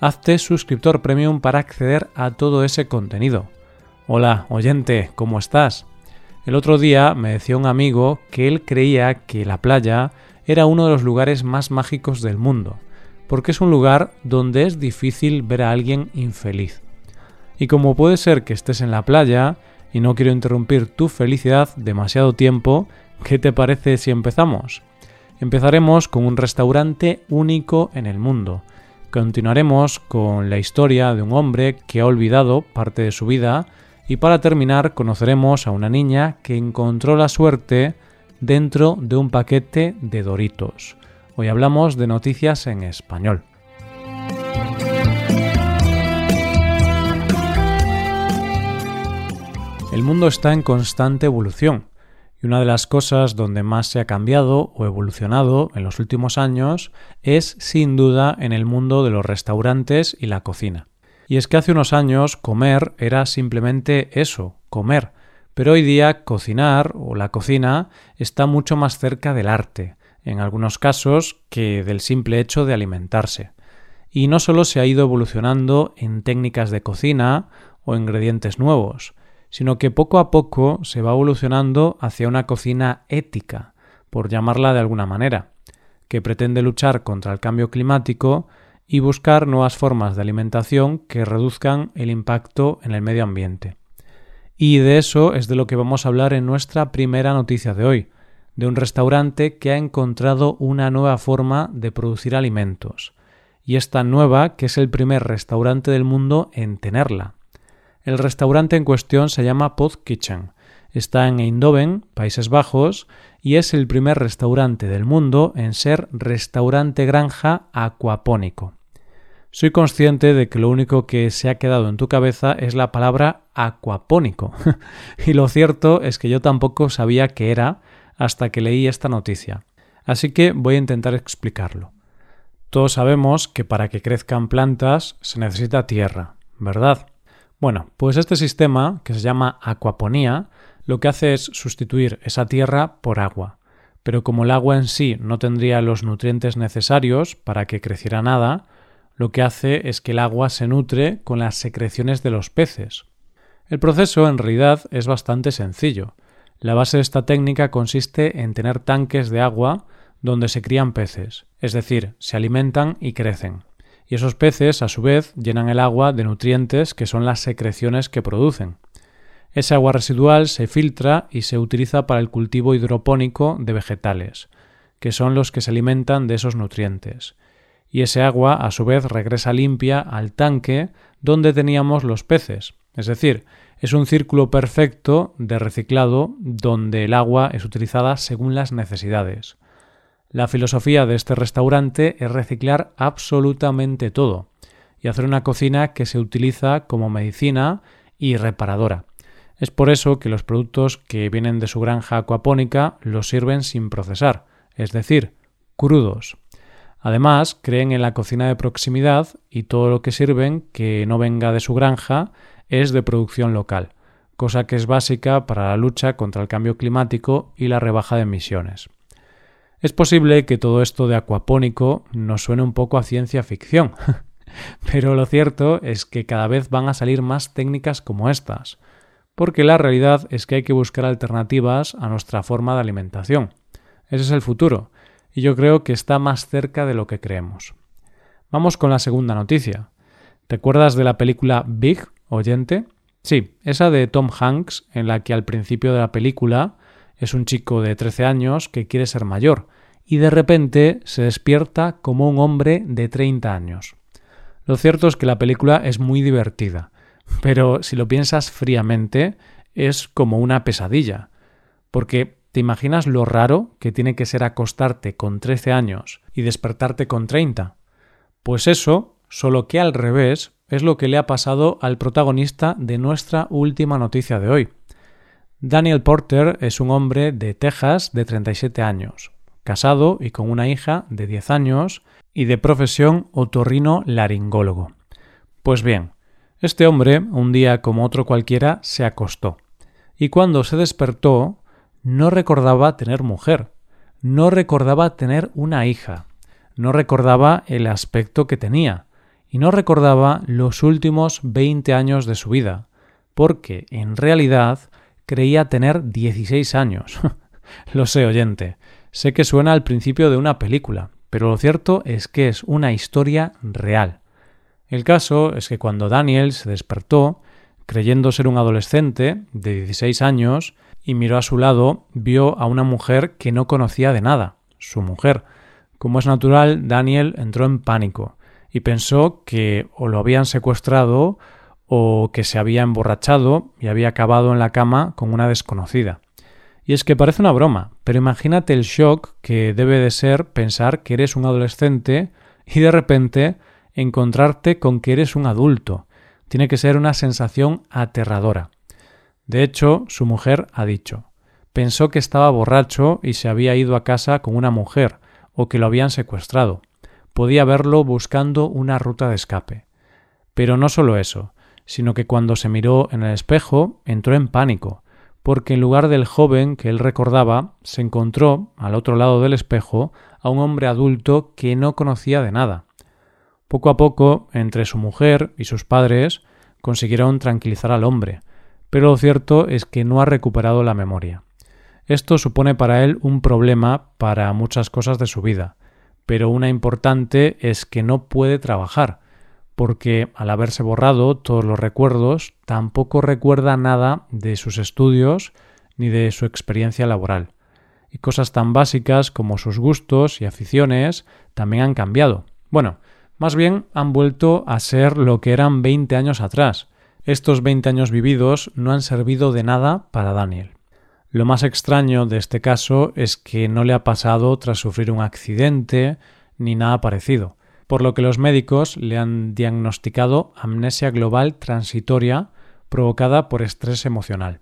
hazte suscriptor premium para acceder a todo ese contenido. Hola, oyente, ¿cómo estás? El otro día me decía un amigo que él creía que la playa era uno de los lugares más mágicos del mundo, porque es un lugar donde es difícil ver a alguien infeliz. Y como puede ser que estés en la playa, y no quiero interrumpir tu felicidad demasiado tiempo, ¿qué te parece si empezamos? Empezaremos con un restaurante único en el mundo, Continuaremos con la historia de un hombre que ha olvidado parte de su vida y para terminar conoceremos a una niña que encontró la suerte dentro de un paquete de Doritos. Hoy hablamos de noticias en español. El mundo está en constante evolución una de las cosas donde más se ha cambiado o evolucionado en los últimos años es sin duda en el mundo de los restaurantes y la cocina. Y es que hace unos años comer era simplemente eso, comer, pero hoy día cocinar o la cocina está mucho más cerca del arte, en algunos casos, que del simple hecho de alimentarse. Y no solo se ha ido evolucionando en técnicas de cocina o ingredientes nuevos, sino que poco a poco se va evolucionando hacia una cocina ética, por llamarla de alguna manera, que pretende luchar contra el cambio climático y buscar nuevas formas de alimentación que reduzcan el impacto en el medio ambiente. Y de eso es de lo que vamos a hablar en nuestra primera noticia de hoy, de un restaurante que ha encontrado una nueva forma de producir alimentos, y esta nueva que es el primer restaurante del mundo en tenerla. El restaurante en cuestión se llama Pod Kitchen. Está en Eindhoven, Países Bajos, y es el primer restaurante del mundo en ser restaurante granja acuapónico. Soy consciente de que lo único que se ha quedado en tu cabeza es la palabra acuapónico. y lo cierto es que yo tampoco sabía qué era hasta que leí esta noticia. Así que voy a intentar explicarlo. Todos sabemos que para que crezcan plantas se necesita tierra, ¿verdad? Bueno, pues este sistema, que se llama acuaponía, lo que hace es sustituir esa tierra por agua. Pero como el agua en sí no tendría los nutrientes necesarios para que creciera nada, lo que hace es que el agua se nutre con las secreciones de los peces. El proceso en realidad es bastante sencillo. La base de esta técnica consiste en tener tanques de agua donde se crían peces, es decir, se alimentan y crecen y esos peces, a su vez, llenan el agua de nutrientes que son las secreciones que producen. Esa agua residual se filtra y se utiliza para el cultivo hidropónico de vegetales, que son los que se alimentan de esos nutrientes. Y ese agua, a su vez, regresa limpia al tanque donde teníamos los peces. Es decir, es un círculo perfecto de reciclado donde el agua es utilizada según las necesidades. La filosofía de este restaurante es reciclar absolutamente todo y hacer una cocina que se utiliza como medicina y reparadora. Es por eso que los productos que vienen de su granja acuapónica los sirven sin procesar, es decir, crudos. Además, creen en la cocina de proximidad y todo lo que sirven que no venga de su granja es de producción local, cosa que es básica para la lucha contra el cambio climático y la rebaja de emisiones. Es posible que todo esto de acuapónico nos suene un poco a ciencia ficción, pero lo cierto es que cada vez van a salir más técnicas como estas, porque la realidad es que hay que buscar alternativas a nuestra forma de alimentación. Ese es el futuro, y yo creo que está más cerca de lo que creemos. Vamos con la segunda noticia. ¿Te acuerdas de la película Big, oyente? Sí, esa de Tom Hanks, en la que al principio de la película es un chico de 13 años que quiere ser mayor y de repente se despierta como un hombre de 30 años. Lo cierto es que la película es muy divertida, pero si lo piensas fríamente es como una pesadilla, porque ¿te imaginas lo raro que tiene que ser acostarte con 13 años y despertarte con 30? Pues eso, solo que al revés, es lo que le ha pasado al protagonista de nuestra última noticia de hoy. Daniel Porter es un hombre de Texas de 37 años, casado y con una hija de 10 años y de profesión otorrino laringólogo. Pues bien, este hombre, un día como otro cualquiera, se acostó, y cuando se despertó, no recordaba tener mujer, no recordaba tener una hija, no recordaba el aspecto que tenía, y no recordaba los últimos 20 años de su vida, porque en realidad creía tener 16 años. lo sé, oyente. Sé que suena al principio de una película, pero lo cierto es que es una historia real. El caso es que cuando Daniel se despertó, creyendo ser un adolescente de 16 años, y miró a su lado, vio a una mujer que no conocía de nada, su mujer. Como es natural, Daniel entró en pánico y pensó que o lo habían secuestrado o que se había emborrachado y había acabado en la cama con una desconocida. Y es que parece una broma, pero imagínate el shock que debe de ser pensar que eres un adolescente y de repente encontrarte con que eres un adulto. Tiene que ser una sensación aterradora. De hecho, su mujer ha dicho pensó que estaba borracho y se había ido a casa con una mujer, o que lo habían secuestrado. Podía verlo buscando una ruta de escape. Pero no solo eso, sino que cuando se miró en el espejo entró en pánico, porque en lugar del joven que él recordaba, se encontró, al otro lado del espejo, a un hombre adulto que no conocía de nada. Poco a poco, entre su mujer y sus padres, consiguieron tranquilizar al hombre, pero lo cierto es que no ha recuperado la memoria. Esto supone para él un problema para muchas cosas de su vida, pero una importante es que no puede trabajar, porque al haberse borrado todos los recuerdos, tampoco recuerda nada de sus estudios ni de su experiencia laboral. Y cosas tan básicas como sus gustos y aficiones también han cambiado. Bueno, más bien han vuelto a ser lo que eran 20 años atrás. Estos 20 años vividos no han servido de nada para Daniel. Lo más extraño de este caso es que no le ha pasado tras sufrir un accidente ni nada parecido por lo que los médicos le han diagnosticado amnesia global transitoria provocada por estrés emocional.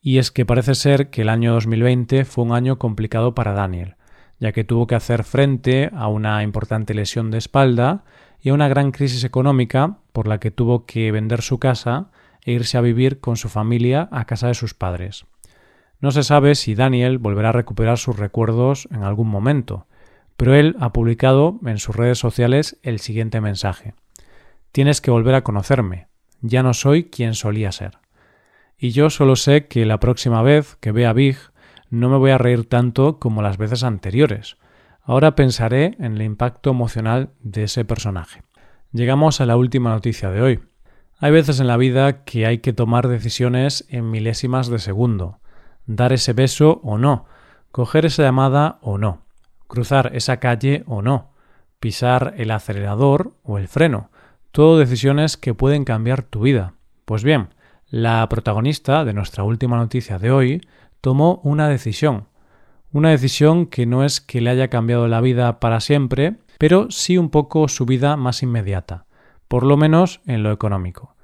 Y es que parece ser que el año 2020 fue un año complicado para Daniel, ya que tuvo que hacer frente a una importante lesión de espalda y a una gran crisis económica por la que tuvo que vender su casa e irse a vivir con su familia a casa de sus padres. No se sabe si Daniel volverá a recuperar sus recuerdos en algún momento, pero él ha publicado en sus redes sociales el siguiente mensaje. Tienes que volver a conocerme. Ya no soy quien solía ser. Y yo solo sé que la próxima vez que vea Big no me voy a reír tanto como las veces anteriores. Ahora pensaré en el impacto emocional de ese personaje. Llegamos a la última noticia de hoy. Hay veces en la vida que hay que tomar decisiones en milésimas de segundo. Dar ese beso o no. Coger esa llamada o no cruzar esa calle o no, pisar el acelerador o el freno, todo decisiones que pueden cambiar tu vida. Pues bien, la protagonista de nuestra última noticia de hoy tomó una decisión. Una decisión que no es que le haya cambiado la vida para siempre, pero sí un poco su vida más inmediata, por lo menos en lo económico.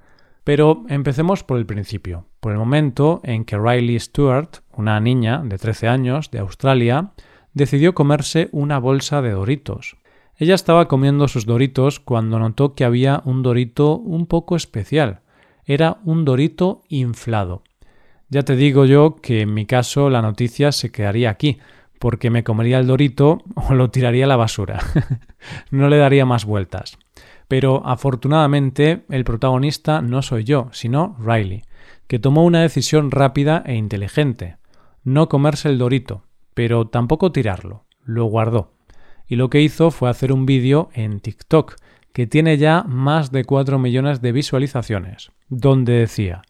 Pero empecemos por el principio, por el momento en que Riley Stewart, una niña de 13 años de Australia, decidió comerse una bolsa de doritos. Ella estaba comiendo sus doritos cuando notó que había un dorito un poco especial. Era un dorito inflado. Ya te digo yo que en mi caso la noticia se quedaría aquí, porque me comería el dorito o lo tiraría a la basura. no le daría más vueltas. Pero afortunadamente el protagonista no soy yo, sino Riley, que tomó una decisión rápida e inteligente. No comerse el dorito, pero tampoco tirarlo, lo guardó. Y lo que hizo fue hacer un vídeo en TikTok, que tiene ya más de 4 millones de visualizaciones, donde decía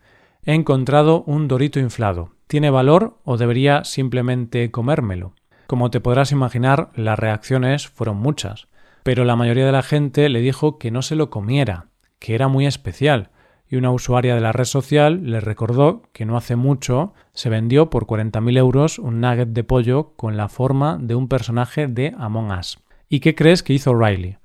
He encontrado un dorito inflado. ¿Tiene valor o debería simplemente comérmelo? Como te podrás imaginar, las reacciones fueron muchas, pero la mayoría de la gente le dijo que no se lo comiera, que era muy especial, y una usuaria de la red social le recordó que no hace mucho se vendió por 40.000 euros un nugget de pollo con la forma de un personaje de Among Us. ¿Y qué crees que hizo Riley?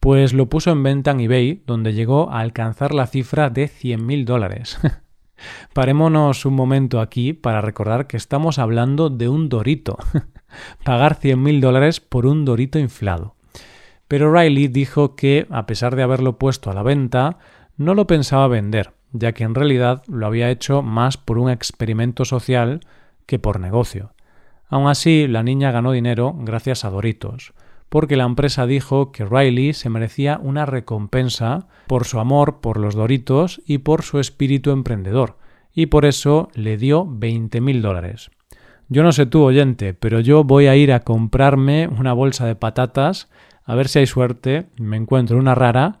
Pues lo puso en venta en eBay, donde llegó a alcanzar la cifra de 100.000 dólares. Parémonos un momento aquí para recordar que estamos hablando de un dorito. Pagar 100.000 dólares por un dorito inflado. Pero Riley dijo que, a pesar de haberlo puesto a la venta, no lo pensaba vender, ya que en realidad lo había hecho más por un experimento social que por negocio. Aun así, la niña ganó dinero gracias a Doritos, porque la empresa dijo que Riley se merecía una recompensa por su amor por los Doritos y por su espíritu emprendedor, y por eso le dio 20.000 dólares. Yo no sé tú, oyente, pero yo voy a ir a comprarme una bolsa de patatas, a ver si hay suerte, me encuentro una rara